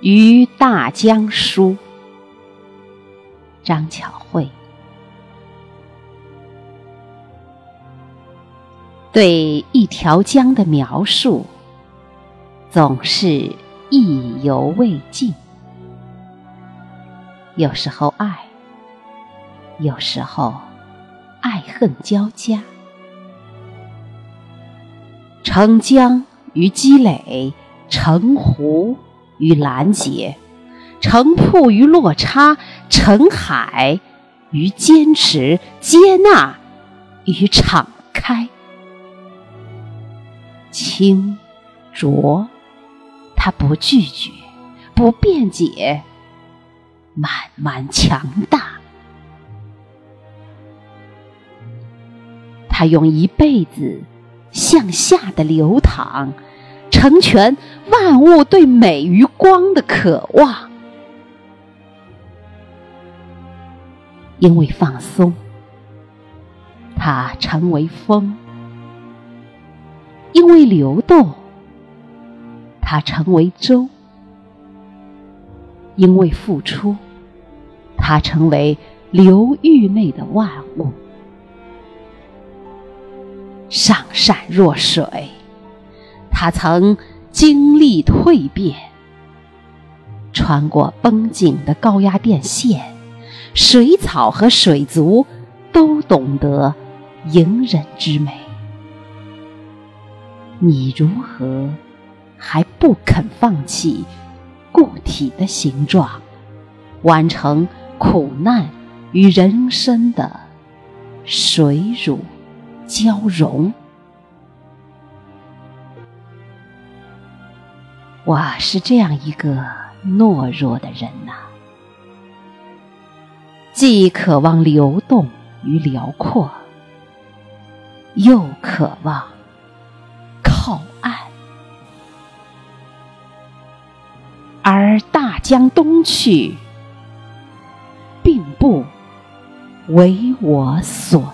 于大江书，张巧慧。对一条江的描述，总是意犹未尽。有时候爱，有时候爱恨交加。澄江与积累，澄湖与拦截，澄瀑与落差，成海与坚持，接纳与敞开。清浊，他不拒绝，不辩解，慢慢强大。他用一辈子向下的流淌，成全万物对美与光的渴望。因为放松，它成为风。因为流动，它成为舟；因为付出，它成为流域内的万物。上善若水，它曾经历蜕变，穿过绷紧的高压电线，水草和水族都懂得隐忍之美。你如何还不肯放弃固体的形状，完成苦难与人生的水乳交融？我是这样一个懦弱的人呐，既渴望流动与辽阔，又渴望。靠岸，而大江东去，并不为我所。